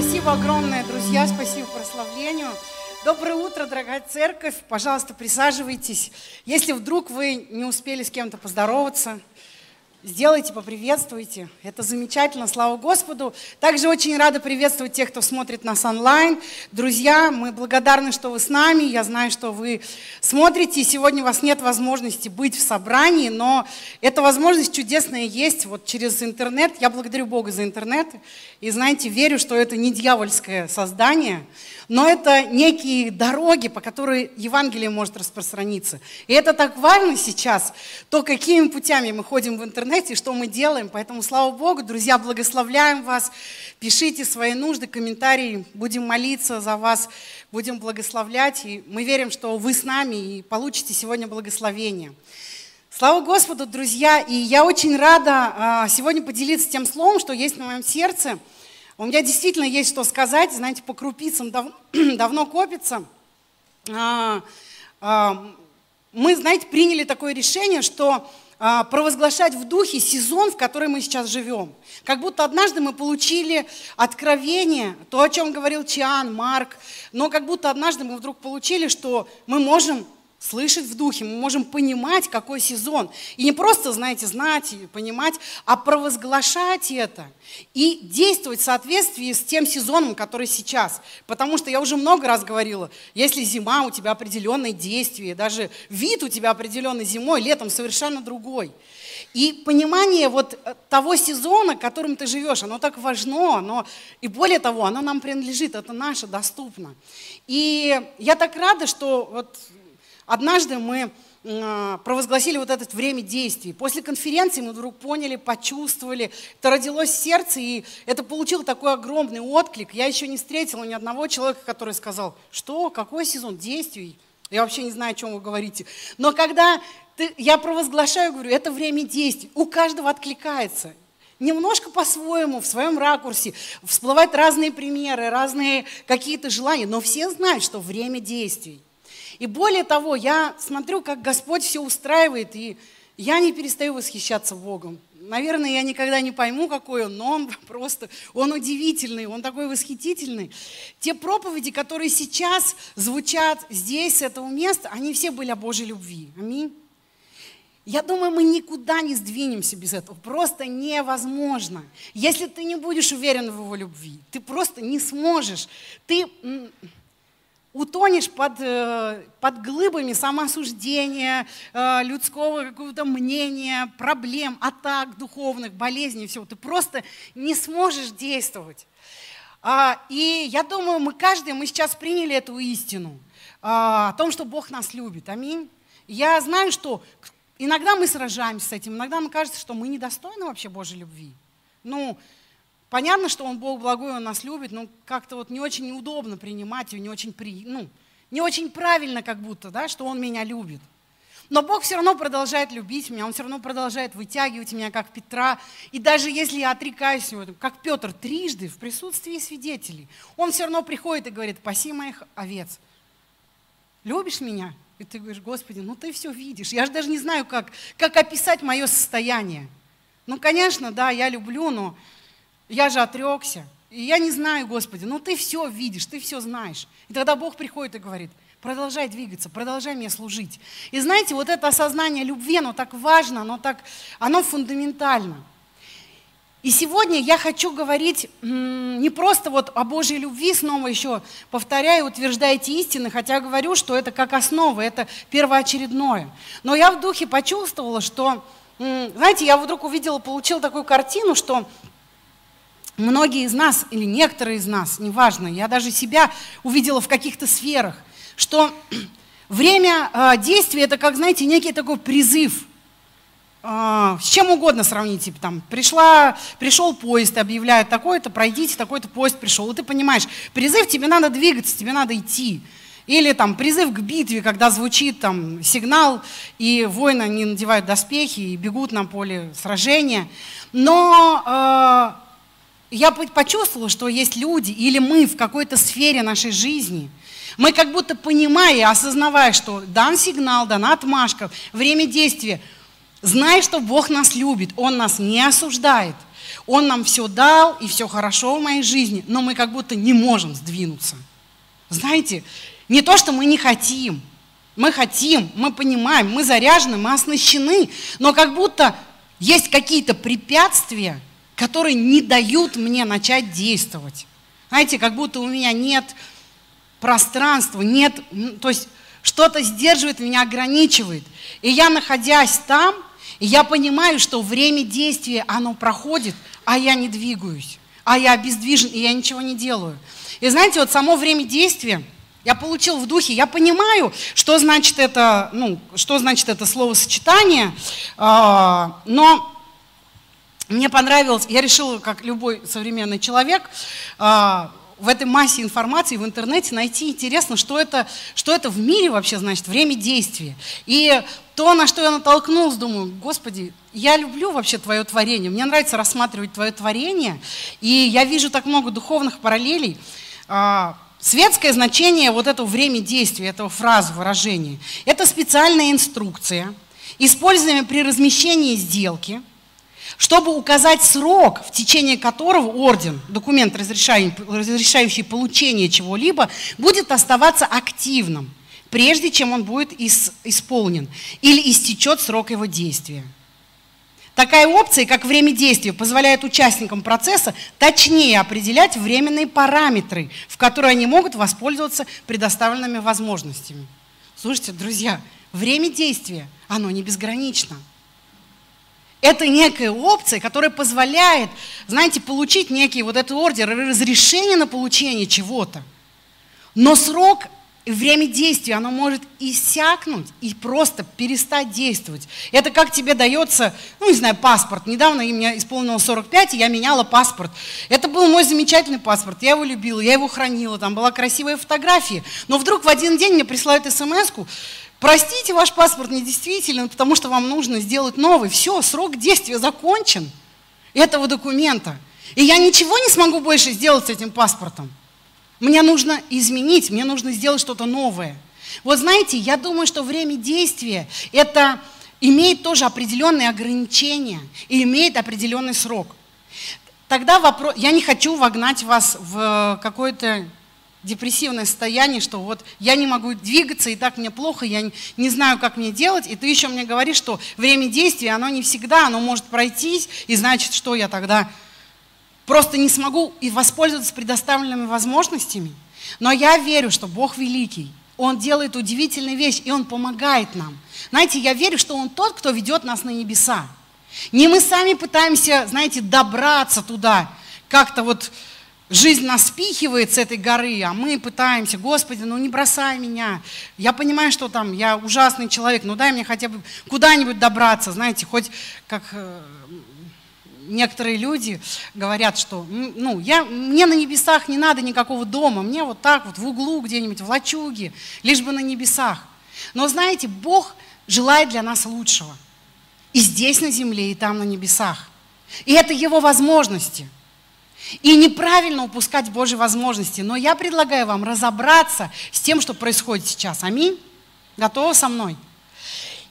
Спасибо огромное, друзья, спасибо прославлению. Доброе утро, дорогая церковь. Пожалуйста, присаживайтесь. Если вдруг вы не успели с кем-то поздороваться, Сделайте, поприветствуйте. Это замечательно, слава Господу. Также очень рада приветствовать тех, кто смотрит нас онлайн. Друзья, мы благодарны, что вы с нами. Я знаю, что вы смотрите. Сегодня у вас нет возможности быть в собрании, но эта возможность чудесная есть вот через интернет. Я благодарю Бога за интернет. И знаете, верю, что это не дьявольское создание, но это некие дороги, по которой Евангелие может распространиться. И это так важно сейчас, то, какими путями мы ходим в интернете, что мы делаем. Поэтому, слава Богу, друзья, благословляем вас. Пишите свои нужды, комментарии. Будем молиться за вас, будем благословлять. И мы верим, что вы с нами и получите сегодня благословение. Слава Господу, друзья! И я очень рада а, сегодня поделиться тем словом, что есть на моем сердце – у меня действительно есть что сказать, знаете, по крупицам дав, давно копится. А, а, мы, знаете, приняли такое решение, что провозглашать в духе сезон, в который мы сейчас живем. Как будто однажды мы получили откровение, то, о чем говорил Чиан, Марк, но как будто однажды мы вдруг получили, что мы можем слышать в духе, мы можем понимать, какой сезон. И не просто, знаете, знать и понимать, а провозглашать это и действовать в соответствии с тем сезоном, который сейчас. Потому что я уже много раз говорила, если зима, у тебя определенные действия, даже вид у тебя определенный зимой, летом совершенно другой. И понимание вот э, того сезона, которым ты живешь, оно так важно, но и более того, оно нам принадлежит, это наше, доступно. И я так рада, что вот Однажды мы а, провозгласили вот это время действий. После конференции мы вдруг поняли, почувствовали, это родилось в сердце, и это получило такой огромный отклик. Я еще не встретила ни одного человека, который сказал, что, какой сезон действий? Я вообще не знаю, о чем вы говорите. Но когда ты, я провозглашаю, говорю, это время действий, у каждого откликается. Немножко по-своему, в своем ракурсе, всплывают разные примеры, разные какие-то желания, но все знают, что время действий. И более того, я смотрю, как Господь все устраивает, и я не перестаю восхищаться Богом. Наверное, я никогда не пойму, какой он, но он просто, он удивительный, он такой восхитительный. Те проповеди, которые сейчас звучат здесь, с этого места, они все были о Божьей любви. Аминь. Я думаю, мы никуда не сдвинемся без этого. Просто невозможно. Если ты не будешь уверен в его любви, ты просто не сможешь. Ты утонешь под, э, под глыбами самоосуждения, э, людского какого-то мнения, проблем, атак духовных, болезней, всего. Ты просто не сможешь действовать. А, и я думаю, мы каждый, мы сейчас приняли эту истину а, о том, что Бог нас любит. Аминь. Я знаю, что иногда мы сражаемся с этим, иногда нам кажется, что мы недостойны вообще Божьей любви. Ну, Понятно, что Он Бог благой, Он нас любит, но как-то вот не очень удобно принимать ее, не очень, при, ну, не очень правильно как будто, да, что Он меня любит. Но Бог все равно продолжает любить меня, Он все равно продолжает вытягивать меня, как Петра. И даже если я отрекаюсь от него, как Петр, трижды в присутствии свидетелей, он все равно приходит и говорит, паси моих овец. Любишь меня? И ты говоришь, Господи, ну ты все видишь. Я же даже не знаю, как, как описать мое состояние. Ну, конечно, да, я люблю, но я же отрекся. И я не знаю, Господи, ну ты все видишь, ты все знаешь. И тогда Бог приходит и говорит, продолжай двигаться, продолжай мне служить. И знаете, вот это осознание любви, оно так важно, оно так, оно фундаментально. И сегодня я хочу говорить не просто вот о Божьей любви, снова еще повторяю, утверждайте истины, хотя говорю, что это как основа, это первоочередное. Но я в духе почувствовала, что, знаете, я вдруг увидела, получила такую картину, что многие из нас, или некоторые из нас, неважно, я даже себя увидела в каких-то сферах, что время э, действия это как, знаете, некий такой призыв. Э, с чем угодно сравните. Типа, там, пришла, пришел поезд, объявляют такой-то, пройдите, такой-то поезд пришел. И ты понимаешь, призыв, тебе надо двигаться, тебе надо идти. Или там призыв к битве, когда звучит там сигнал, и воины не надевают доспехи и бегут на поле сражения. Но э, я почувствовала, что есть люди или мы в какой-то сфере нашей жизни, мы как будто понимая, осознавая, что дан сигнал, дана отмашка, время действия, зная, что Бог нас любит, Он нас не осуждает. Он нам все дал, и все хорошо в моей жизни, но мы как будто не можем сдвинуться. Знаете, не то, что мы не хотим, мы хотим, мы понимаем, мы заряжены, мы оснащены, но как будто есть какие-то препятствия, которые не дают мне начать действовать. Знаете, как будто у меня нет пространства, нет, то есть что-то сдерживает меня, ограничивает. И я, находясь там, я понимаю, что время действия, оно проходит, а я не двигаюсь, а я обездвижен, и я ничего не делаю. И знаете, вот само время действия, я получил в духе, я понимаю, что значит это, ну, что значит это словосочетание, а, но мне понравилось, я решила, как любой современный человек, а, в этой массе информации в интернете найти интересно, что это, что это в мире вообще значит, время действия. И то, на что я натолкнулась, думаю, Господи, я люблю вообще Твое творение, мне нравится рассматривать Твое творение, и я вижу так много духовных параллелей. А, светское значение вот этого время действия, этого фразы, выражения, это специальная инструкция, используемая при размещении сделки – чтобы указать срок, в течение которого орден, документ, разрешающий получение чего-либо, будет оставаться активным, прежде чем он будет исполнен или истечет срок его действия. Такая опция, как время действия, позволяет участникам процесса точнее определять временные параметры, в которые они могут воспользоваться предоставленными возможностями. Слушайте, друзья, время действия, оно не безгранично – это некая опция, которая позволяет, знаете, получить некий вот этот ордер, разрешение на получение чего-то. Но срок время действия, оно может иссякнуть и просто перестать действовать. Это как тебе дается, ну, не знаю, паспорт. Недавно мне исполнилось 45, и я меняла паспорт. Это был мой замечательный паспорт, я его любила, я его хранила, там была красивая фотография. Но вдруг в один день мне присылают смс Простите, ваш паспорт недействителен, потому что вам нужно сделать новый. Все, срок действия закончен этого документа. И я ничего не смогу больше сделать с этим паспортом. Мне нужно изменить, мне нужно сделать что-то новое. Вот знаете, я думаю, что время действия это имеет тоже определенные ограничения и имеет определенный срок. Тогда вопрос, я не хочу вогнать вас в какое-то депрессивное состояние, что вот я не могу двигаться, и так мне плохо, я не знаю, как мне делать, и ты еще мне говоришь, что время действия, оно не всегда, оно может пройтись, и значит, что я тогда просто не смогу и воспользоваться предоставленными возможностями. Но я верю, что Бог великий, Он делает удивительные вещи, и Он помогает нам. Знаете, я верю, что Он тот, кто ведет нас на небеса. Не мы сами пытаемся, знаете, добраться туда, как-то вот Жизнь нас спихивает с этой горы, а мы пытаемся, Господи, ну не бросай меня. Я понимаю, что там я ужасный человек, но дай мне хотя бы куда-нибудь добраться, знаете, хоть как э, некоторые люди говорят, что ну, я, мне на небесах не надо никакого дома, мне вот так вот в углу где-нибудь, в лачуге, лишь бы на небесах. Но знаете, Бог желает для нас лучшего. И здесь на земле, и там на небесах. И это Его возможности – и неправильно упускать Божьи возможности. Но я предлагаю вам разобраться с тем, что происходит сейчас. Аминь? Готовы со мной?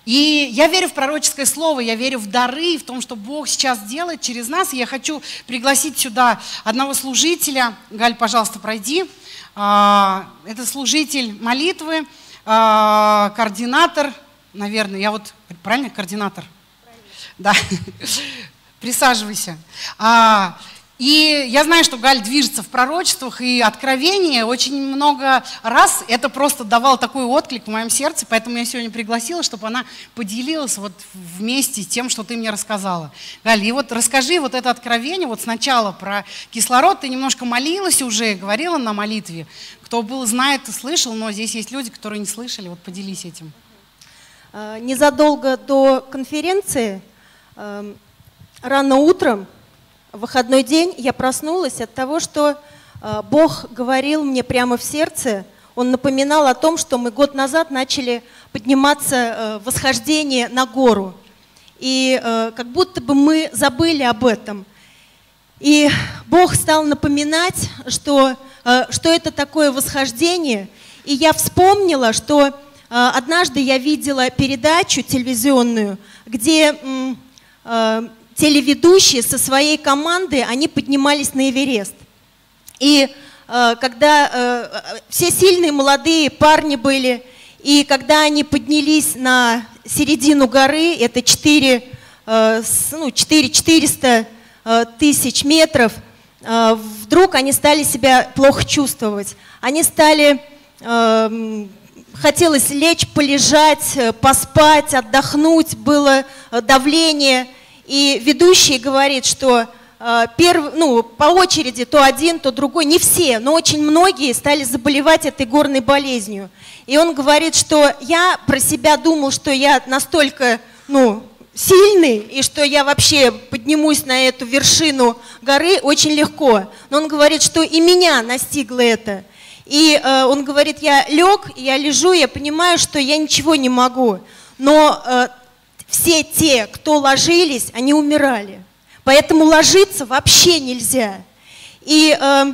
И я верю в пророческое слово, я верю в дары, в том, что Бог сейчас делает через нас. И я хочу пригласить сюда одного служителя. Галь, пожалуйста, пройди. А, это служитель молитвы, а, координатор, наверное, я вот, правильно, координатор? Правильно. Да, присаживайся. И я знаю, что Галь движется в пророчествах и откровении. Очень много раз это просто давало такой отклик в моем сердце, поэтому я сегодня пригласила, чтобы она поделилась вот вместе тем, что ты мне рассказала. Галь, и вот расскажи вот это откровение, вот сначала про кислород. Ты немножко молилась уже, говорила на молитве. Кто был, знает, слышал, но здесь есть люди, которые не слышали. Вот поделись этим. А, незадолго до конференции, эм, рано утром, в выходной день я проснулась от того, что э, Бог говорил мне прямо в сердце. Он напоминал о том, что мы год назад начали подниматься э, восхождение на гору. И э, как будто бы мы забыли об этом. И Бог стал напоминать, что, что это такое восхождение. И я вспомнила, что однажды я видела передачу телевизионную, где телеведущие со своей командой, они поднимались на Эверест. И э, когда э, все сильные молодые парни были, и когда они поднялись на середину горы, это 4, э, ну, 4 400 э, тысяч метров, вдруг они стали себя плохо чувствовать. Они стали, хотелось лечь, полежать, поспать, отдохнуть, было давление. И ведущий говорит, что э, перв, ну, по очереди то один, то другой, не все, но очень многие стали заболевать этой горной болезнью. И он говорит, что я про себя думал, что я настолько, ну, сильный, и что я вообще поднимусь на эту вершину горы очень легко. Но он говорит, что и меня настигло это. И э, он говорит, я лег, я лежу, я понимаю, что я ничего не могу. Но э, все те, кто ложились, они умирали. Поэтому ложиться вообще нельзя. И э,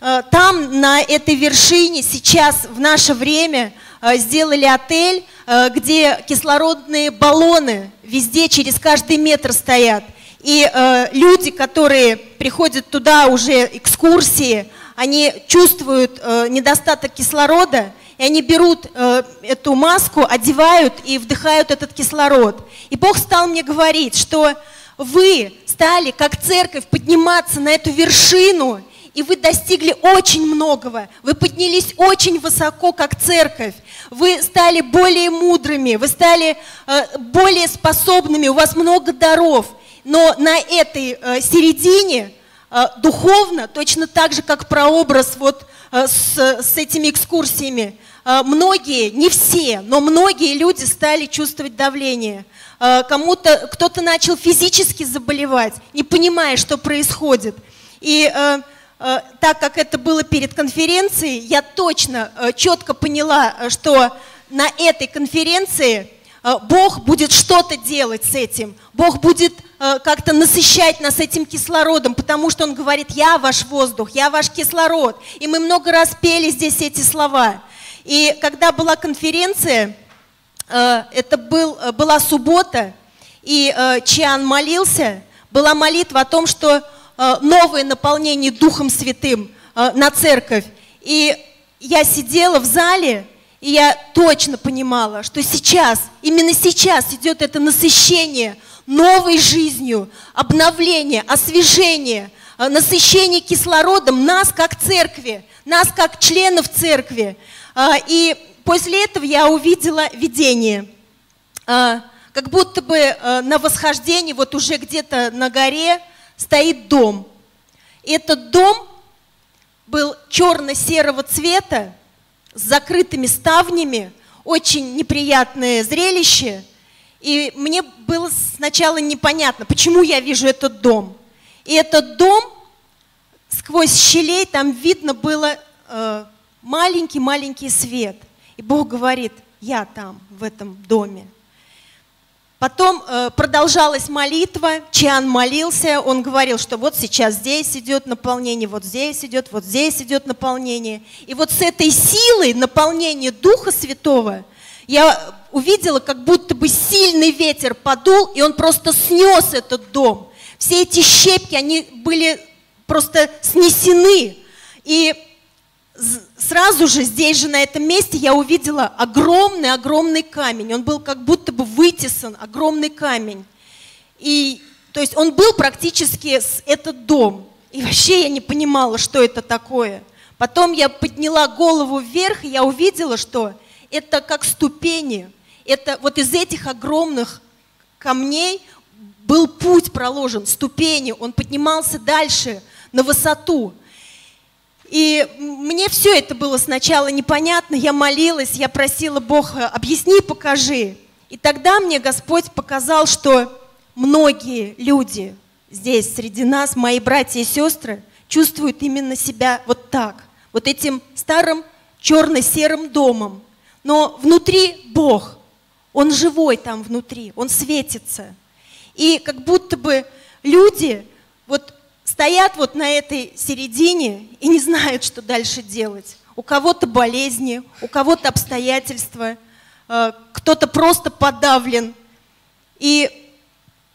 э, там, на этой вершине, сейчас, в наше время, э, сделали отель, э, где кислородные баллоны везде через каждый метр стоят. И люди, которые приходят туда уже экскурсии, они чувствуют недостаток кислорода, и они берут э, эту маску, одевают и вдыхают этот кислород. И Бог стал мне говорить, что вы стали, как церковь, подниматься на эту вершину, и вы достигли очень многого. Вы поднялись очень высоко, как церковь. Вы стали более мудрыми, вы стали э, более способными, у вас много даров. Но на этой э, середине э, духовно, точно так же, как прообраз вот с, с этими экскурсиями, э, многие, не все, но многие люди стали чувствовать давление. Э, кому-то, кто-то начал физически заболевать, не понимая, что происходит. И э, э, так как это было перед конференцией, я точно, э, четко поняла, э, что на этой конференции э, Бог будет что-то делать с этим. Бог будет э, как-то насыщать нас этим кислородом, потому что Он говорит, я ваш воздух, я ваш кислород. И мы много раз пели здесь эти слова. И когда была конференция, Э, это был, э, была суббота, и э, Чиан молился, была молитва о том, что новое наполнение Духом Святым на церковь. И я сидела в зале, и я точно понимала, что сейчас, именно сейчас идет это насыщение новой жизнью, обновление, освежение, насыщение кислородом нас как церкви, нас как членов церкви. И после этого я увидела видение, а, как будто бы а, на восхождении, вот уже где-то на горе, стоит дом. И этот дом был черно-серого цвета, с закрытыми ставнями, очень неприятное зрелище. И мне было сначала непонятно, почему я вижу этот дом. И этот дом, сквозь щелей, там видно было э, маленький-маленький свет – и Бог говорит, я там, в этом доме. Потом э, продолжалась молитва, Чиан молился, он говорил, что вот сейчас здесь идет наполнение, вот здесь идет, вот здесь идет наполнение. И вот с этой силой наполнения Духа Святого я увидела, как будто бы сильный ветер подул, и он просто снес этот дом. Все эти щепки, они были просто снесены. И сразу же здесь же, на этом месте, я увидела огромный-огромный камень. Он был как будто бы вытесан, огромный камень. И, то есть он был практически с этот дом. И вообще я не понимала, что это такое. Потом я подняла голову вверх, и я увидела, что это как ступени. Это вот из этих огромных камней был путь проложен, ступени. Он поднимался дальше, на высоту. И мне все это было сначала непонятно, я молилась, я просила Бог, объясни, покажи. И тогда мне Господь показал, что многие люди здесь, среди нас, мои братья и сестры, чувствуют именно себя вот так, вот этим старым черно-серым домом. Но внутри Бог, Он живой там внутри, Он светится. И как будто бы люди, вот стоят вот на этой середине и не знают, что дальше делать. У кого-то болезни, у кого-то обстоятельства, кто-то просто подавлен. И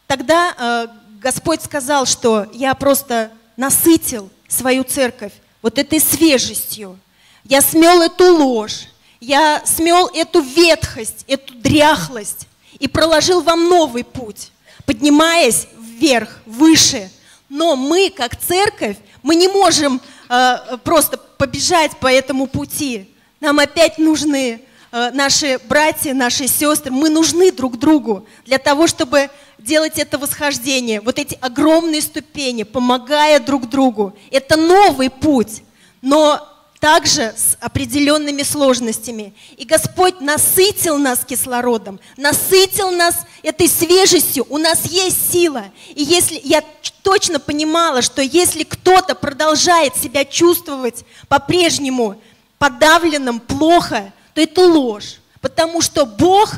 тогда э, Господь сказал, что я просто насытил свою церковь вот этой свежестью. Я смел эту ложь, я смел эту ветхость, эту дряхлость и проложил вам новый путь, поднимаясь вверх, выше. Но мы, как церковь, мы не можем э, просто побежать по этому пути. Нам опять нужны э, наши братья, наши сестры. Мы нужны друг другу для того, чтобы делать это восхождение, вот эти огромные ступени, помогая друг другу. Это новый путь, но также с определенными сложностями. И Господь насытил нас кислородом, насытил нас этой свежестью. У нас есть сила. И если я точно понимала, что если кто-то продолжает себя чувствовать по-прежнему подавленным, плохо, то это ложь. Потому что Бог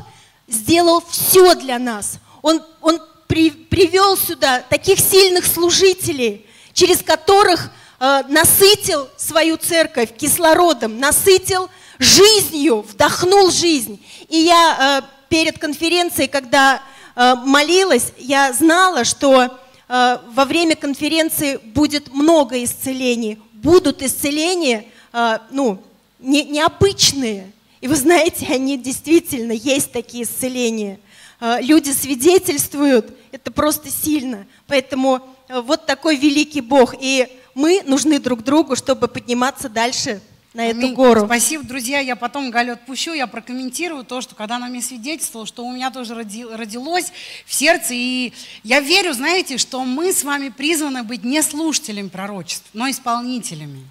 сделал все для нас. Он, он при, привел сюда таких сильных служителей, через которых э, насытил свою церковь кислородом, насытил жизнью, вдохнул жизнь. И я э, перед конференцией, когда э, молилась, я знала, что э, во время конференции будет много исцелений, будут исцеления, э, ну, не, необычные. И вы знаете, они действительно есть такие исцеления. Э, люди свидетельствуют, это просто сильно. Поэтому э, вот такой великий Бог. И мы нужны друг другу, чтобы подниматься дальше на эту Аминь. гору. Спасибо, друзья. Я потом Галю отпущу, я прокомментирую то, что когда она мне свидетельствовала, что у меня тоже родилось в сердце. И я верю, знаете, что мы с вами призваны быть не слушателями пророчеств, но исполнителями.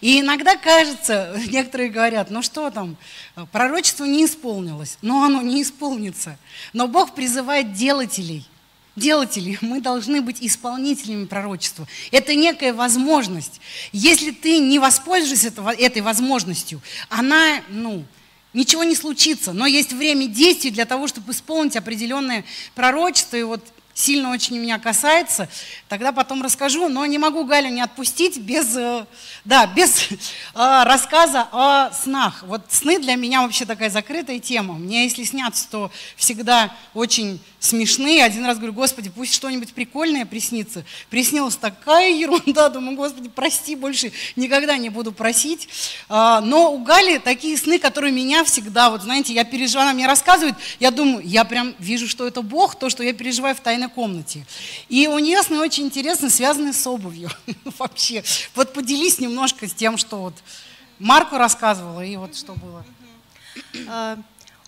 И иногда кажется, некоторые говорят, ну что там, пророчество не исполнилось, но оно не исполнится. Но Бог призывает делателей. Делатели, мы должны быть исполнителями пророчества. Это некая возможность. Если ты не воспользуешься этой возможностью, она, ну, ничего не случится. Но есть время действий для того, чтобы исполнить определенное пророчество. И вот сильно очень меня касается, тогда потом расскажу, но не могу Галю не отпустить без, э, да, без э, рассказа о снах. Вот сны для меня вообще такая закрытая тема. Мне если снятся, то всегда очень смешные. Один раз говорю, Господи, пусть что-нибудь прикольное приснится. Приснилась такая ерунда, думаю, Господи, прости, больше никогда не буду просить. А, но у Гали такие сны, которые меня всегда, вот знаете, я переживаю, она мне рассказывает, я думаю, я прям вижу, что это Бог, то, что я переживаю в тайной комнате. И у нее сны очень интересно, связаны с обувью вообще. Вот поделись немножко с тем, что вот Марку рассказывала, и вот что было.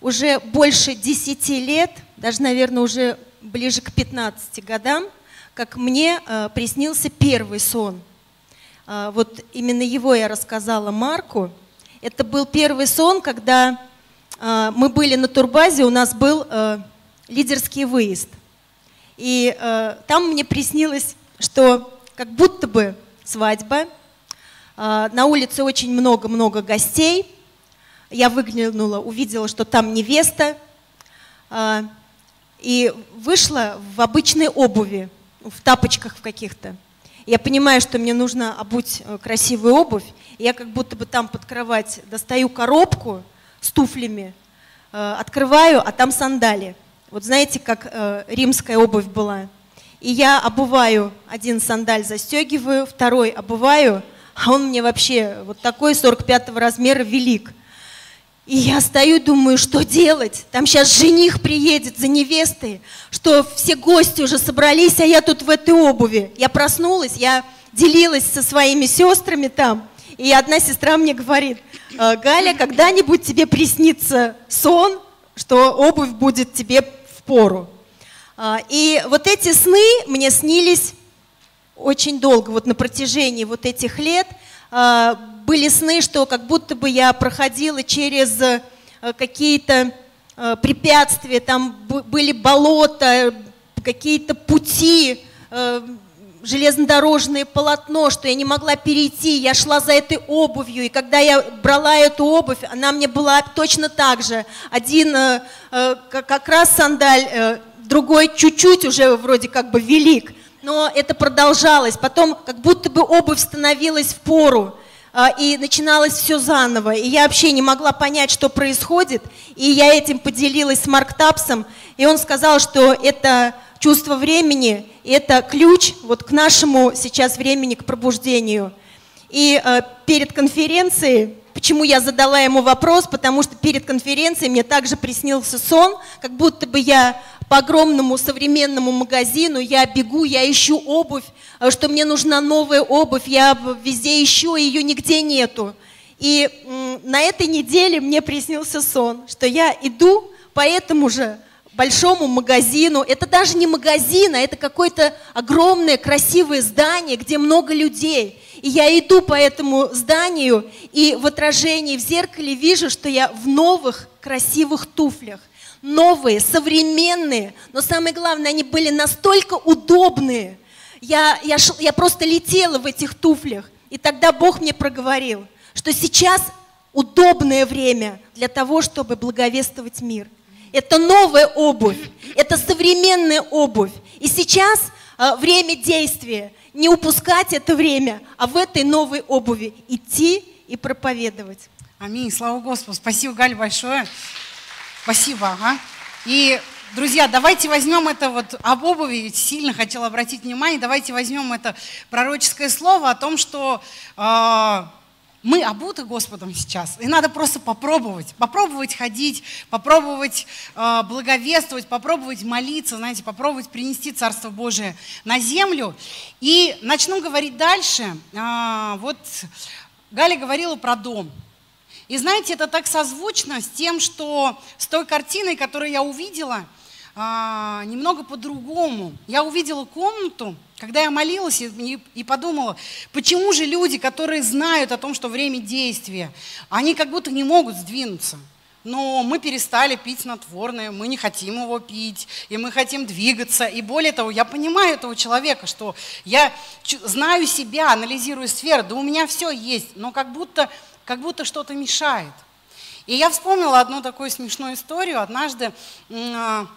Уже больше 10 лет – даже, наверное, уже ближе к 15 годам, как мне э, приснился первый сон. Э, вот именно его я рассказала Марку. Это был первый сон, когда э, мы были на турбазе, у нас был лидерский выезд. И там мне приснилось, что как будто бы свадьба, на улице очень много-много гостей. Я выглянула, увидела, что там невеста. Э, и вышла в обычной обуви, в тапочках в каких-то. Я понимаю, что мне нужно обуть э, красивую обувь. я как будто бы там под кровать достаю коробку с туфлями, э, открываю, а там сандали. Вот знаете, как э, римская обувь была. И я обуваю один сандаль, застегиваю, второй обуваю, а он мне вообще вот такой 45 размера велик – и я стою, думаю, что делать? Там сейчас жених приедет за невестой, что все гости уже собрались, а я тут в этой обуви. Я проснулась, я делилась со своими сестрами там, и одна сестра мне говорит, «Э, Галя, когда-нибудь тебе приснится сон, что обувь будет тебе в пору. А, и вот эти сны мне снились очень долго, вот на протяжении вот этих лет – а, были сны, что как будто бы я проходила через э, какие-то э, препятствия, там были болота, какие-то пути, э, железнодорожное полотно, что я не могла перейти, я шла за этой обувью, и когда я брала эту обувь, она мне была точно так же. Один как раз сандаль, другой чуть-чуть уже вроде как бы велик, но это продолжалось. Потом как будто бы обувь становилась в пору, и начиналось все заново. И я вообще не могла понять, что происходит. И я этим поделилась с Марк Тапсом, и он сказал, что это чувство времени, это ключ вот к нашему сейчас времени, к пробуждению. И э, перед конференцией, почему я задала ему вопрос, потому что перед конференцией мне также приснился сон, как будто бы я по огромному современному магазину, я бегу, я ищу обувь, э, что мне нужна новая обувь, я везде ищу, ее нигде нету. И на этой неделе мне приснился сон, что я иду по этому же большому магазину. Это даже не магазин, а это какое-то огромное красивое здание, где много людей. И я иду по этому зданию, и в отражении в зеркале вижу, что я в новых красивых туфлях. Новые, современные, но самое главное, они были настолько удобные. Я, я, я просто летела в этих туфлях. И тогда Бог мне проговорил, что сейчас удобное время для того, чтобы благовествовать мир. Это новая обувь, это современная обувь. И сейчас э, время действия. Не упускать это время, а в этой новой обуви идти и проповедовать. Аминь. Слава Господу. Спасибо, Галь, большое. Спасибо. Ага. И, друзья, давайте возьмем это вот об обуви, сильно хотел обратить внимание, давайте возьмем это пророческое слово о том, что э, мы обуты Господом сейчас, и надо просто попробовать, попробовать ходить, попробовать э, благовествовать, попробовать молиться, знаете, попробовать принести Царство Божие на землю. И начну говорить дальше. Э, вот Галя говорила про дом. И знаете, это так созвучно с тем, что с той картиной, которую я увидела, а, немного по-другому. Я увидела комнату, когда я молилась и, и подумала, почему же люди, которые знают о том, что время действия, они как будто не могут сдвинуться. Но мы перестали пить снотворное, мы не хотим его пить, и мы хотим двигаться. И более того, я понимаю этого человека, что я знаю себя, анализирую сферы, да у меня все есть, но как будто, как будто что-то мешает. И я вспомнила одну такую смешную историю. Однажды а,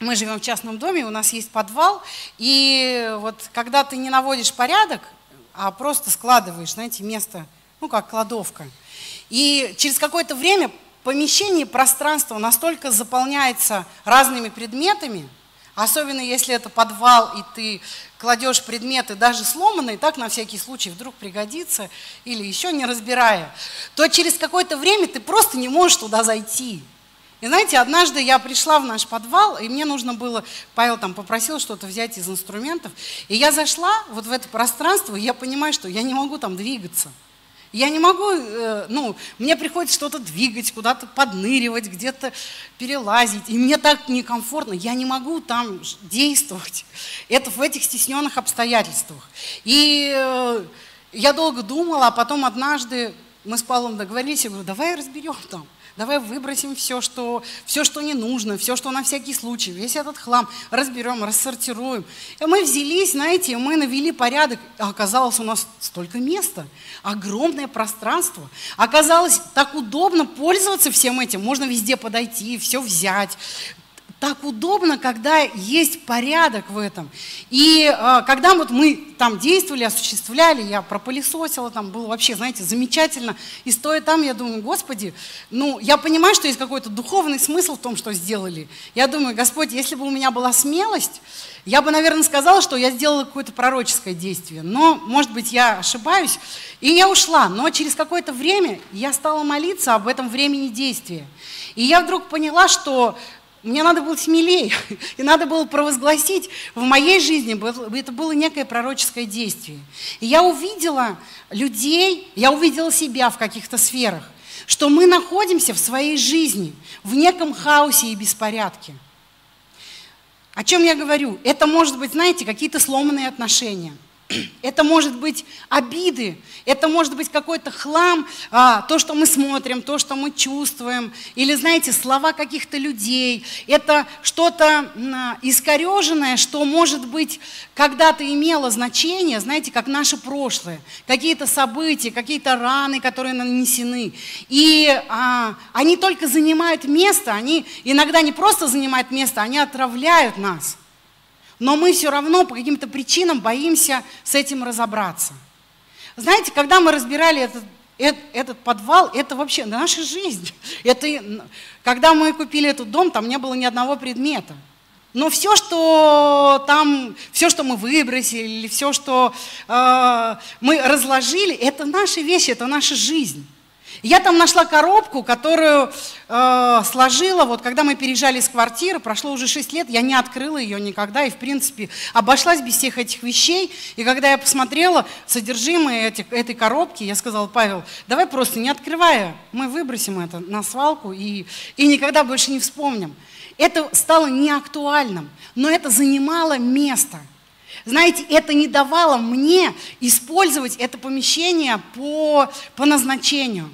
мы живем в частном доме, у нас есть подвал, и вот когда ты не наводишь порядок, а просто складываешь, знаете, место, ну как кладовка, и через какое-то время помещение, пространство настолько заполняется разными предметами, особенно если это подвал, и ты кладешь предметы даже сломанные, так на всякий случай вдруг пригодится, или еще не разбирая, то через какое-то время ты просто не можешь туда зайти. И знаете, однажды я пришла в наш подвал, и мне нужно было, Павел там попросил что-то взять из инструментов, и я зашла вот в это пространство, и я понимаю, что я не могу там двигаться. Я не могу, э, ну, мне приходится что-то двигать, куда-то подныривать, где-то перелазить, и мне так некомфортно, я не могу там действовать. Это в этих стесненных обстоятельствах. И э, я долго думала, а потом однажды мы с Павлом договорились, я говорю, давай разберем там давай выбросим все, что, все, что не нужно, все, что на всякий случай, весь этот хлам разберем, рассортируем. И мы взялись, знаете, мы навели порядок, а оказалось у нас столько места, огромное пространство. Оказалось так удобно пользоваться всем этим, можно везде подойти, все взять, так удобно, когда есть порядок в этом. И э, когда вот мы там действовали, осуществляли, я пропылесосила, там было вообще, знаете, замечательно. И стоя там, я думаю, Господи, ну, я понимаю, что есть какой-то духовный смысл в том, что сделали. Я думаю, Господь, если бы у меня была смелость, я бы, наверное, сказала, что я сделала какое-то пророческое действие. Но, может быть, я ошибаюсь. И я ушла. Но через какое-то время я стала молиться об этом времени действия. И я вдруг поняла, что мне надо было смелее, и надо было провозгласить в моей жизни, это было некое пророческое действие. И я увидела людей, я увидела себя в каких-то сферах, что мы находимся в своей жизни в неком хаосе и беспорядке. О чем я говорю? Это может быть, знаете, какие-то сломанные отношения – это может быть обиды, это может быть какой-то хлам, а, то, что мы смотрим, то, что мы чувствуем, или, знаете, слова каких-то людей. Это что-то а, искореженное, что, может быть, когда-то имело значение, знаете, как наше прошлое, какие-то события, какие-то раны, которые нанесены. И а, они только занимают место, они иногда не просто занимают место, они отравляют нас – но мы все равно по каким-то причинам боимся с этим разобраться. Знаете, когда мы разбирали этот, этот подвал, это вообще наша жизнь. Это, когда мы купили этот дом, там не было ни одного предмета. Но все, что там, все, что мы выбросили, или все, что э, мы разложили, это наши вещи, это наша жизнь. Я там нашла коробку, которую э, сложила, вот когда мы переезжали из квартиры, прошло уже 6 лет, я не открыла ее никогда и, в принципе, обошлась без всех этих вещей. И когда я посмотрела содержимое этих, этой коробки, я сказала, Павел, давай просто не открывая, мы выбросим это на свалку и, и никогда больше не вспомним. Это стало неактуальным, но это занимало место – знаете, это не давало мне использовать это помещение по, по назначению.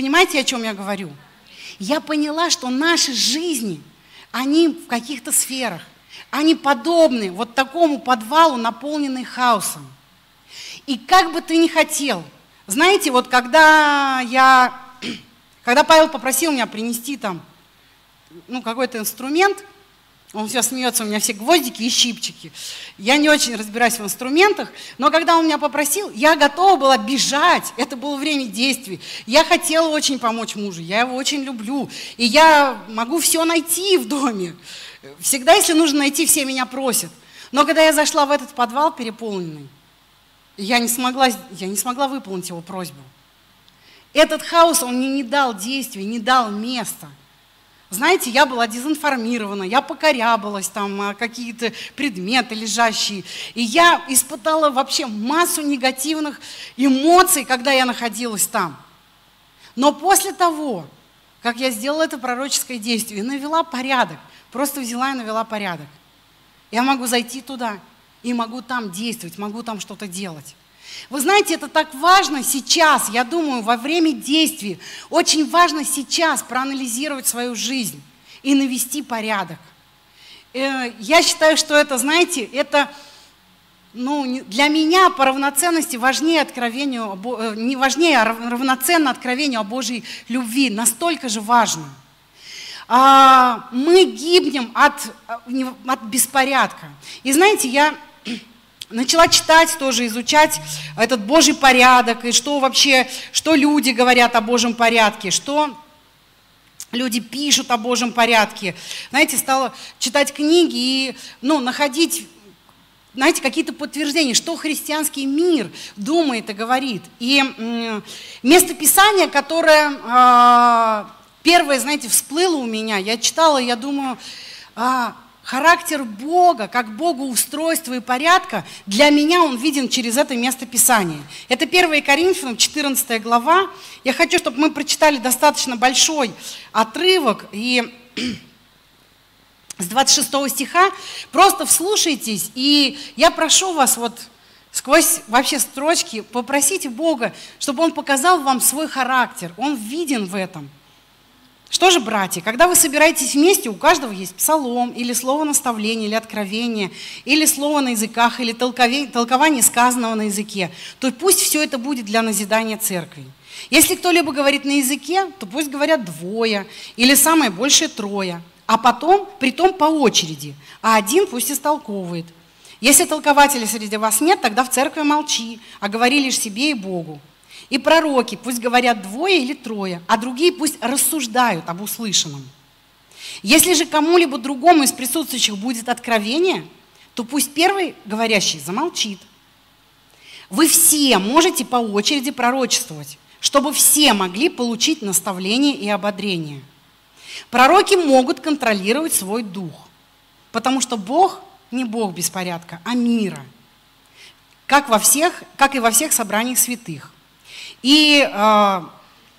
Понимаете, о чем я говорю? Я поняла, что наши жизни, они в каких-то сферах, они подобны вот такому подвалу, наполненный хаосом. И как бы ты ни хотел, знаете, вот когда я, когда Павел попросил меня принести там, ну, какой-то инструмент, он все смеется, у меня все гвоздики и щипчики. Я не очень разбираюсь в инструментах, но когда он меня попросил, я готова была бежать. Это было время действий. Я хотела очень помочь мужу, я его очень люблю. И я могу все найти в доме. Всегда, если нужно найти, все меня просят. Но когда я зашла в этот подвал переполненный, я не смогла, я не смогла выполнить его просьбу. Этот хаос, он мне не дал действий, не дал места – знаете, я была дезинформирована, я покорябалась там какие-то предметы лежащие. И я испытала вообще массу негативных эмоций, когда я находилась там. Но после того, как я сделала это пророческое действие, навела порядок, просто взяла и навела порядок, я могу зайти туда и могу там действовать, могу там что-то делать. Вы знаете, это так важно сейчас, я думаю, во время действий. Очень важно сейчас проанализировать свою жизнь и навести порядок. Э, я считаю, что это, знаете, это ну, для меня по равноценности важнее откровению, э, не важнее, а равноценно откровению о Божьей любви. Настолько же важно. А, мы гибнем от, э, от беспорядка. И знаете, я Начала читать тоже, изучать этот Божий порядок, и что вообще, что люди говорят о Божьем порядке, что люди пишут о Божьем порядке. Знаете, стала читать книги и ну, находить знаете, какие-то подтверждения, что христианский мир думает и говорит. И место Писания, которое э, первое, знаете, всплыло у меня, я читала, я думаю, а, Характер Бога, как Богу устройства и порядка, для меня он виден через это место Писания. Это 1 Коринфянам, 14 глава. Я хочу, чтобы мы прочитали достаточно большой отрывок, и с 26 стиха просто вслушайтесь, и я прошу вас вот сквозь вообще строчки попросите Бога, чтобы Он показал вам свой характер, Он виден в этом – что же, братья, когда вы собираетесь вместе, у каждого есть псалом, или слово наставления, или откровение, или слово на языках, или толкование сказанного на языке, то пусть все это будет для назидания церкви. Если кто-либо говорит на языке, то пусть говорят двое, или самое большее трое, а потом, при том по очереди, а один пусть истолковывает. Если толкователя среди вас нет, тогда в церкви молчи, а говори лишь себе и Богу. И пророки пусть говорят двое или трое, а другие пусть рассуждают об услышанном. Если же кому-либо другому из присутствующих будет откровение, то пусть первый говорящий замолчит. Вы все можете по очереди пророчествовать, чтобы все могли получить наставление и ободрение. Пророки могут контролировать свой дух, потому что Бог не Бог беспорядка, а мира, как, во всех, как и во всех собраниях святых. И э,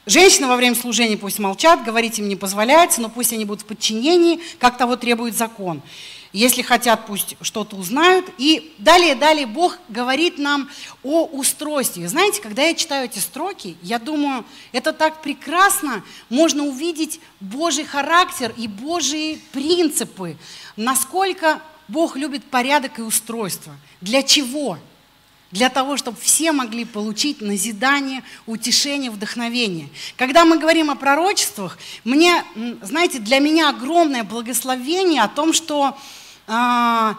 женщины во время служения пусть молчат, говорить им не позволяется, но пусть они будут в подчинении, как того требует закон. Если хотят, пусть что-то узнают. И далее, далее Бог говорит нам о устройстве. Знаете, когда я читаю эти строки, я думаю, это так прекрасно, можно увидеть Божий характер и Божьи принципы, насколько Бог любит порядок и устройство. Для чего? Для того, чтобы все могли получить назидание, утешение, вдохновение. Когда мы говорим о пророчествах, мне, знаете, для меня огромное благословение о том, что э,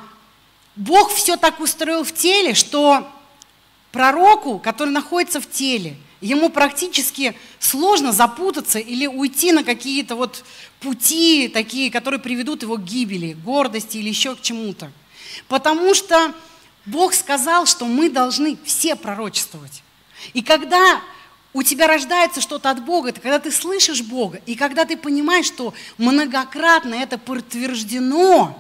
Бог все так устроил в теле, что пророку, который находится в теле, ему практически сложно запутаться или уйти на какие-то вот пути такие, которые приведут его к гибели, гордости или еще к чему-то. Потому что Бог сказал, что мы должны все пророчествовать. И когда у тебя рождается что-то от Бога, это когда ты слышишь Бога, и когда ты понимаешь, что многократно это подтверждено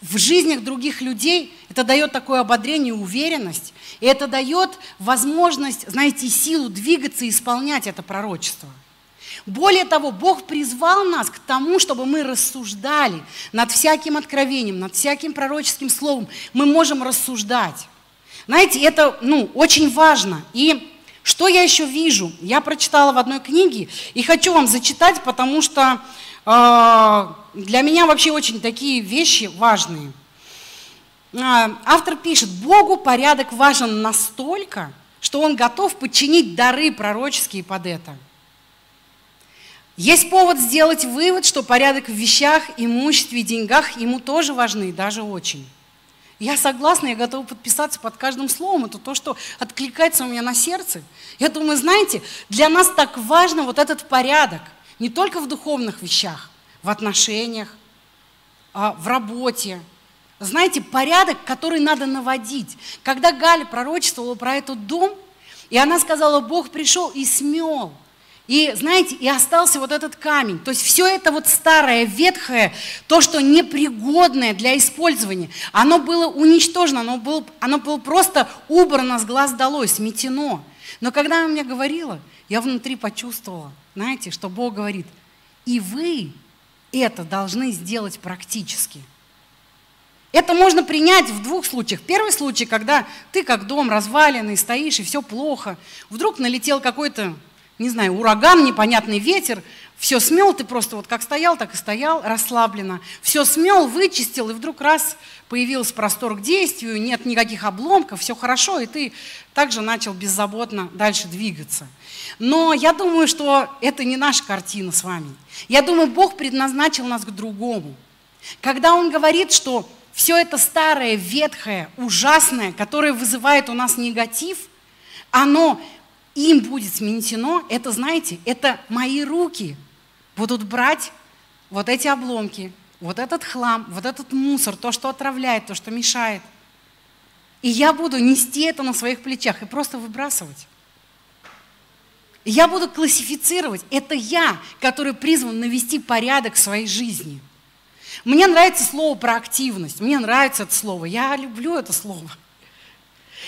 в жизнях других людей, это дает такое ободрение уверенность, и это дает возможность, знаете, силу двигаться и исполнять это пророчество. Более того, Бог призвал нас к тому, чтобы мы рассуждали над всяким откровением, над всяким пророческим словом. Мы можем рассуждать. Знаете, это ну, очень важно. И что я еще вижу? Я прочитала в одной книге и хочу вам зачитать, потому что э, для меня вообще очень такие вещи важные. Э, автор пишет, Богу порядок важен настолько, что он готов подчинить дары пророческие под это. Есть повод сделать вывод, что порядок в вещах, имуществе деньгах ему тоже важны, даже очень. Я согласна, я готова подписаться под каждым словом. Это то, что откликается у меня на сердце. Я думаю, знаете, для нас так важно вот этот порядок. Не только в духовных вещах, в отношениях, а в работе. Знаете, порядок, который надо наводить. Когда Галя пророчествовала про этот дом, и она сказала, Бог пришел и смел и, знаете, и остался вот этот камень. То есть все это вот старое, ветхое, то, что непригодное для использования, оно было уничтожено, оно было, оно было просто убрано с глаз долой, сметено. Но когда она мне говорила, я внутри почувствовала, знаете, что Бог говорит, и вы это должны сделать практически. Это можно принять в двух случаях. Первый случай, когда ты как дом разваленный, стоишь, и все плохо. Вдруг налетел какой-то не знаю, ураган, непонятный ветер, все смел, ты просто вот как стоял, так и стоял, расслабленно. Все смел, вычистил, и вдруг раз появился простор к действию, нет никаких обломков, все хорошо, и ты также начал беззаботно дальше двигаться. Но я думаю, что это не наша картина с вами. Я думаю, Бог предназначил нас к другому. Когда Он говорит, что все это старое, ветхое, ужасное, которое вызывает у нас негатив, оно им будет сменено, это, знаете, это мои руки будут брать вот эти обломки, вот этот хлам, вот этот мусор, то, что отравляет, то, что мешает. И я буду нести это на своих плечах и просто выбрасывать. я буду классифицировать. Это я, который призван навести порядок в своей жизни. Мне нравится слово про активность. Мне нравится это слово. Я люблю это слово.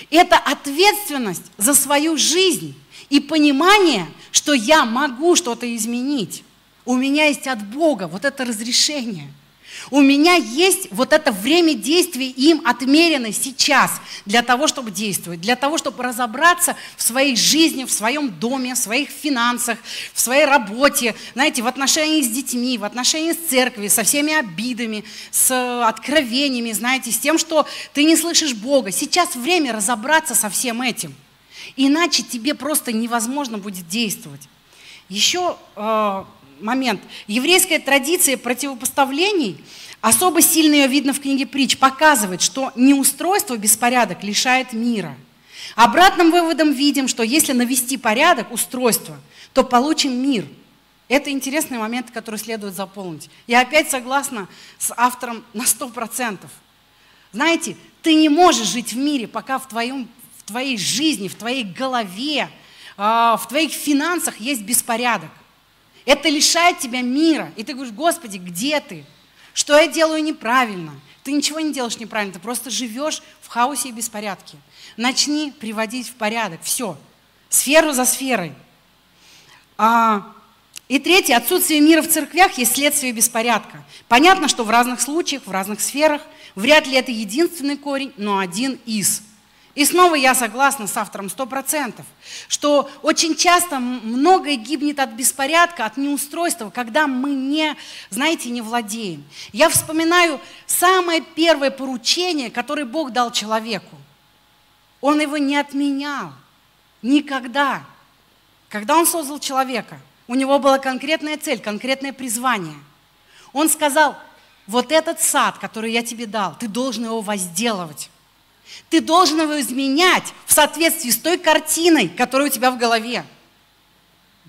Это ответственность за свою жизнь и понимание, что я могу что-то изменить. У меня есть от Бога вот это разрешение. У меня есть вот это время действия им отмерено сейчас для того, чтобы действовать, для того, чтобы разобраться в своей жизни, в своем доме, в своих финансах, в своей работе, знаете, в отношении с детьми, в отношении с церковью, со всеми обидами, с откровениями, знаете, с тем, что ты не слышишь Бога. Сейчас время разобраться со всем этим. Иначе тебе просто невозможно будет действовать. Еще э, момент. Еврейская традиция противопоставлений, особо сильно ее видно в книге притч, показывает, что неустройство, беспорядок лишает мира. Обратным выводом видим, что если навести порядок, устройство, то получим мир. Это интересный момент, который следует заполнить. Я опять согласна с автором на 100%. Знаете, ты не можешь жить в мире, пока в твоем, в твоей жизни, в твоей голове, а, в твоих финансах есть беспорядок. Это лишает тебя мира. И ты говоришь, Господи, где ты? Что я делаю неправильно? Ты ничего не делаешь неправильно, ты просто живешь в хаосе и беспорядке. Начни приводить в порядок. Все. Сферу за сферой. А, и третье, отсутствие мира в церквях есть следствие беспорядка. Понятно, что в разных случаях, в разных сферах, вряд ли это единственный корень, но один из – и снова я согласна с автором 100%, что очень часто многое гибнет от беспорядка, от неустройства, когда мы не, знаете, не владеем. Я вспоминаю самое первое поручение, которое Бог дал человеку. Он его не отменял. Никогда. Когда он создал человека, у него была конкретная цель, конкретное призвание. Он сказал, вот этот сад, который я тебе дал, ты должен его возделывать. Ты должен его изменять в соответствии с той картиной, которая у тебя в голове.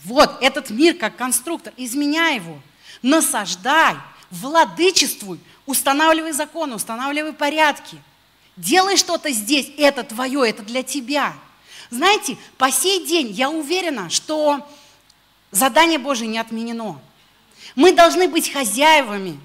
Вот этот мир как конструктор, изменяй его, насаждай, владычествуй, устанавливай законы, устанавливай порядки. Делай что-то здесь, это твое, это для тебя. Знаете, по сей день я уверена, что задание Божие не отменено. Мы должны быть хозяевами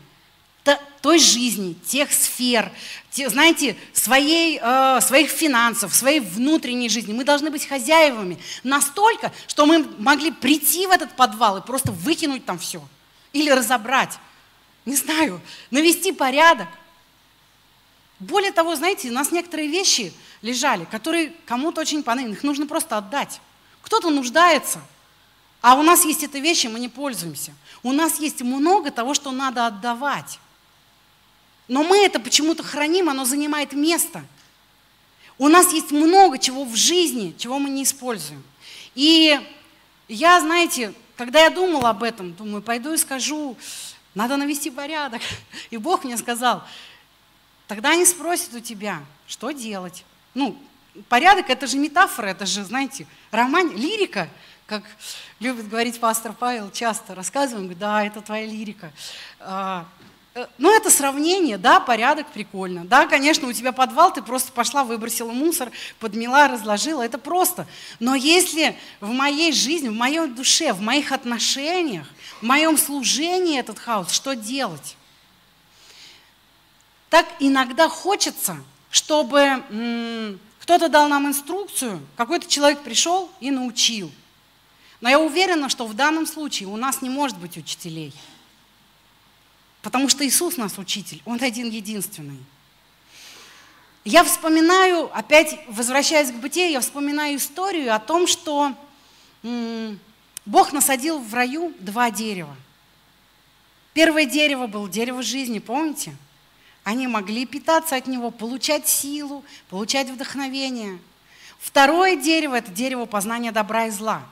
той жизни, тех сфер, те, знаете, своей, э, своих финансов, своей внутренней жизни. Мы должны быть хозяевами настолько, что мы могли прийти в этот подвал и просто выкинуть там все. Или разобрать. Не знаю, навести порядок. Более того, знаете, у нас некоторые вещи лежали, которые кому-то очень понравились. Их нужно просто отдать. Кто-то нуждается, а у нас есть эти вещи, мы не пользуемся. У нас есть много того, что надо отдавать. Но мы это почему-то храним, оно занимает место. У нас есть много чего в жизни, чего мы не используем. И я, знаете, когда я думала об этом, думаю, пойду и скажу, надо навести порядок. И Бог мне сказал, тогда они спросят у тебя, что делать. Ну, порядок это же метафора, это же, знаете, роман, лирика, как любит говорить пастор Павел часто, рассказываем, да, это твоя лирика. Э, ну, это сравнение, да, порядок прикольно. Да, конечно, у тебя подвал, ты просто пошла, выбросила мусор, подмела, разложила, это просто. Но если в моей жизни, в моей душе, в моих отношениях, в моем служении этот хаос, что делать? Так иногда хочется, чтобы кто-то дал нам инструкцию, какой-то человек пришел и научил. Но я уверена, что в данном случае у нас не может быть учителей – Потому что Иисус наш учитель, Он один единственный. Я вспоминаю, опять возвращаясь к бытию, я вспоминаю историю о том, что Бог насадил в раю два дерева. Первое дерево было дерево жизни, помните? Они могли питаться от него, получать силу, получать вдохновение. Второе дерево – это дерево познания добра и зла.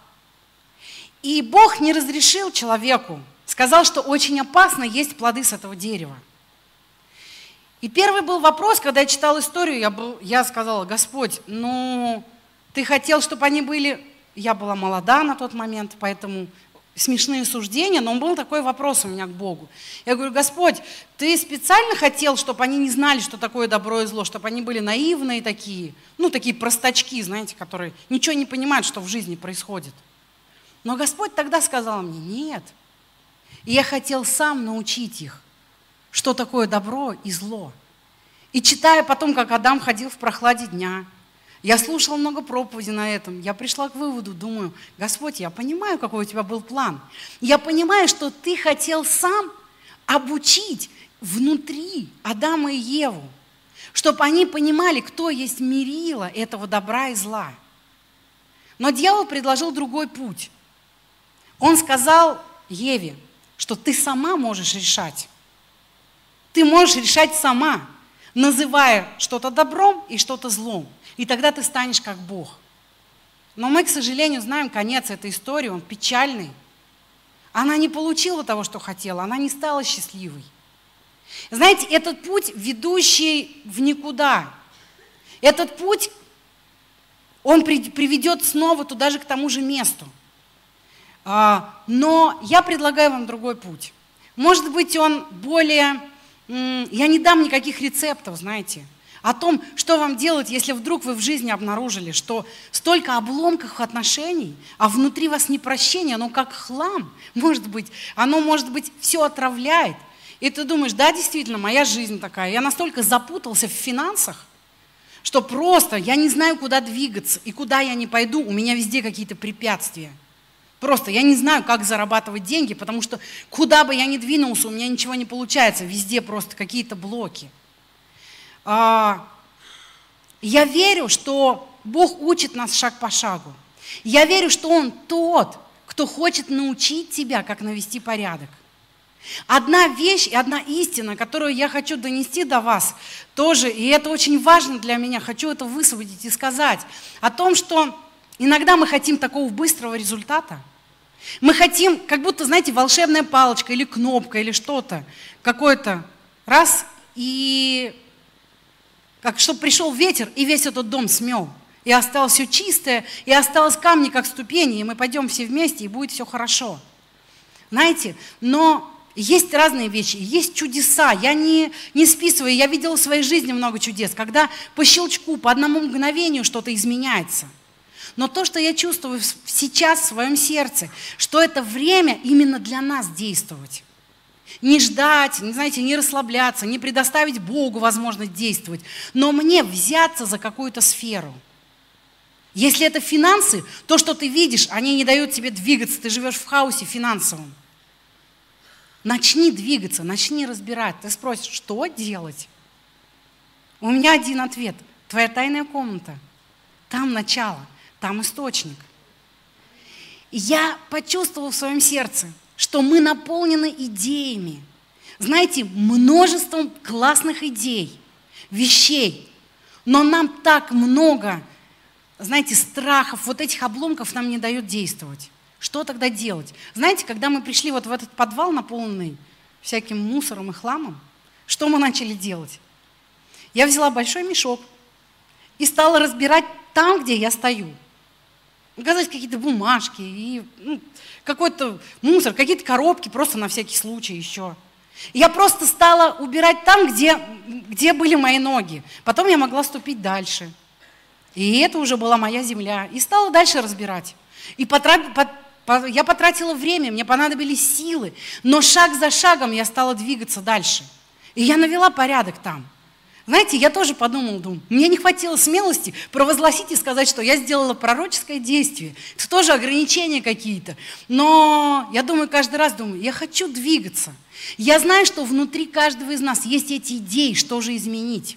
И Бог не разрешил человеку сказал, что очень опасно есть плоды с этого дерева. И первый был вопрос, когда я читал историю, я, был, я сказала, Господь, ну, ты хотел, чтобы они были... Я была молода на тот момент, поэтому смешные суждения, но был такой вопрос у меня к Богу. Я говорю, Господь, ты специально хотел, чтобы они не знали, что такое добро и зло, чтобы они были наивные такие, ну, такие простачки, знаете, которые ничего не понимают, что в жизни происходит. Но Господь тогда сказал мне, нет – и я хотел сам научить их, что такое добро и зло. И читая потом, как Адам ходил в прохладе дня, я слушала много проповедей на этом. Я пришла к выводу, думаю, Господь, я понимаю, какой у тебя был план. Я понимаю, что ты хотел сам обучить внутри Адама и Еву, чтобы они понимали, кто есть мерила этого добра и зла. Но дьявол предложил другой путь. Он сказал Еве, что ты сама можешь решать. Ты можешь решать сама, называя что-то добром и что-то злом. И тогда ты станешь как Бог. Но мы, к сожалению, знаем конец этой истории, он печальный. Она не получила того, что хотела, она не стала счастливой. Знаете, этот путь, ведущий в никуда, этот путь, он приведет снова туда же, к тому же месту – но я предлагаю вам другой путь. Может быть, он более... Я не дам никаких рецептов, знаете, о том, что вам делать, если вдруг вы в жизни обнаружили, что столько обломков отношений, а внутри вас непрощение, оно как хлам, может быть, оно, может быть, все отравляет. И ты думаешь, да, действительно, моя жизнь такая, я настолько запутался в финансах, что просто я не знаю, куда двигаться, и куда я не пойду, у меня везде какие-то препятствия – Просто я не знаю, как зарабатывать деньги, потому что куда бы я ни двинулся, у меня ничего не получается. Везде просто какие-то блоки. А, я верю, что Бог учит нас шаг по шагу. Я верю, что Он тот, кто хочет научить тебя, как навести порядок. Одна вещь и одна истина, которую я хочу донести до вас тоже, и это очень важно для меня, хочу это высвободить и сказать, о том, что иногда мы хотим такого быстрого результата – мы хотим, как будто, знаете, волшебная палочка или кнопка или что-то, какое-то раз, и как чтобы пришел ветер и весь этот дом смел. и осталось все чистое, и осталось камни как ступени, и мы пойдем все вместе, и будет все хорошо. Знаете, но есть разные вещи, есть чудеса. Я не, не списываю, я видела в своей жизни много чудес, когда по щелчку, по одному мгновению что-то изменяется. Но то, что я чувствую сейчас в своем сердце, что это время именно для нас действовать. Не ждать, не, знаете, не расслабляться, не предоставить Богу возможность действовать, но мне взяться за какую-то сферу. Если это финансы, то, что ты видишь, они не дают тебе двигаться, ты живешь в хаосе финансовом. Начни двигаться, начни разбирать. Ты спросишь, что делать? У меня один ответ. Твоя тайная комната. Там начало, там источник. Я почувствовала в своем сердце, что мы наполнены идеями. Знаете, множеством классных идей, вещей. Но нам так много, знаете, страхов, вот этих обломков нам не дает действовать. Что тогда делать? Знаете, когда мы пришли вот в этот подвал, наполненный всяким мусором и хламом, что мы начали делать? Я взяла большой мешок и стала разбирать там, где я стою. Оказались какие-то бумажки и ну, какой-то мусор, какие-то коробки, просто на всякий случай еще. я просто стала убирать там, где, где были мои ноги. Потом я могла ступить дальше. И это уже была моя земля. И стала дальше разбирать. И потратила я потратила время, мне понадобились силы, но шаг за шагом я стала двигаться дальше. И я навела порядок там. Знаете, я тоже подумала, думаю, мне не хватило смелости провозгласить и сказать, что я сделала пророческое действие. Это тоже ограничения какие-то. Но я думаю, каждый раз думаю, я хочу двигаться. Я знаю, что внутри каждого из нас есть эти идеи, что же изменить.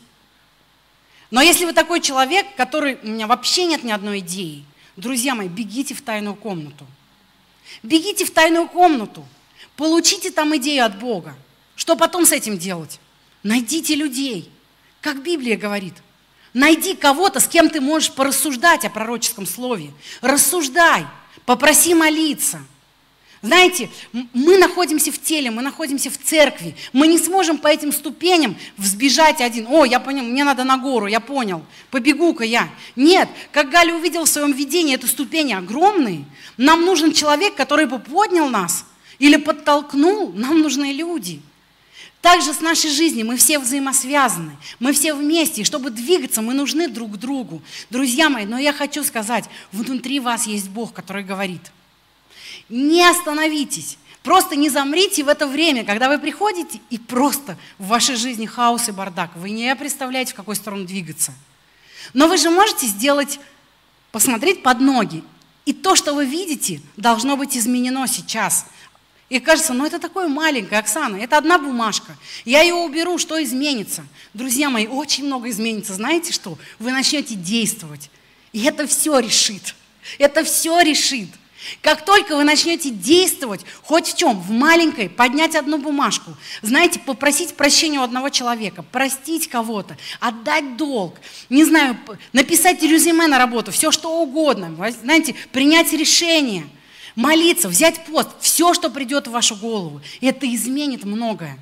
Но если вы такой человек, который, у меня вообще нет ни одной идеи, друзья мои, бегите в тайную комнату. Бегите в тайную комнату, получите там идею от Бога. Что потом с этим делать? Найдите людей, как Библия говорит. Найди кого-то, с кем ты можешь порассуждать о пророческом слове. Рассуждай, попроси молиться – знаете, мы находимся в теле, мы находимся в церкви. Мы не сможем по этим ступеням взбежать один. О, я понял, мне надо на гору, я понял, побегу-ка я. Нет, как Галя увидел в своем видении, это ступени огромные. Нам нужен человек, который бы поднял нас или подтолкнул. Нам нужны люди. Также с нашей жизнью мы все взаимосвязаны, мы все вместе, и чтобы двигаться, мы нужны друг другу. Друзья мои, но я хочу сказать, внутри вас есть Бог, который говорит – не остановитесь. Просто не замрите в это время, когда вы приходите, и просто в вашей жизни хаос и бардак. Вы не представляете, в какой сторону двигаться. Но вы же можете сделать, посмотреть под ноги. И то, что вы видите, должно быть изменено сейчас. И кажется, ну это такое маленькое, Оксана, это одна бумажка. Я ее уберу, что изменится? Друзья мои, очень много изменится. Знаете что? Вы начнете действовать. И это все решит. Это все решит. Как только вы начнете действовать хоть в чем, в маленькой, поднять одну бумажку, знаете, попросить прощения у одного человека, простить кого-то, отдать долг, не знаю, написать резюме на работу, все что угодно, знаете, принять решение, молиться, взять пост, все, что придет в вашу голову, это изменит многое.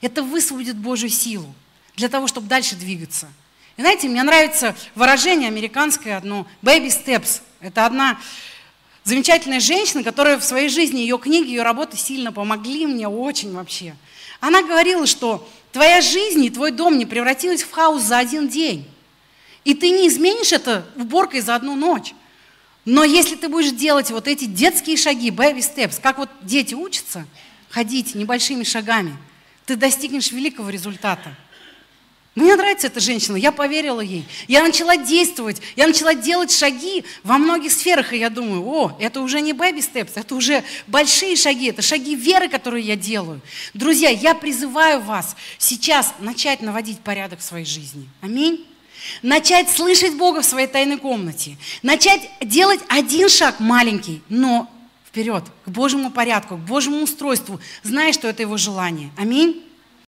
Это высвободит Божью силу для того, чтобы дальше двигаться. И знаете, мне нравится выражение американское одно, baby steps. Это одна замечательная женщина, которая в своей жизни, ее книги, ее работы сильно помогли мне очень вообще. Она говорила, что твоя жизнь и твой дом не превратились в хаос за один день. И ты не изменишь это уборкой за одну ночь. Но если ты будешь делать вот эти детские шаги, baby steps, как вот дети учатся ходить небольшими шагами, ты достигнешь великого результата. Мне нравится эта женщина, я поверила ей. Я начала действовать, я начала делать шаги во многих сферах, и я думаю, о, это уже не baby steps, это уже большие шаги, это шаги веры, которые я делаю. Друзья, я призываю вас сейчас начать наводить порядок в своей жизни. Аминь. Начать слышать Бога в своей тайной комнате. Начать делать один шаг маленький, но вперед, к Божьему порядку, к Божьему устройству, зная, что это Его желание. Аминь.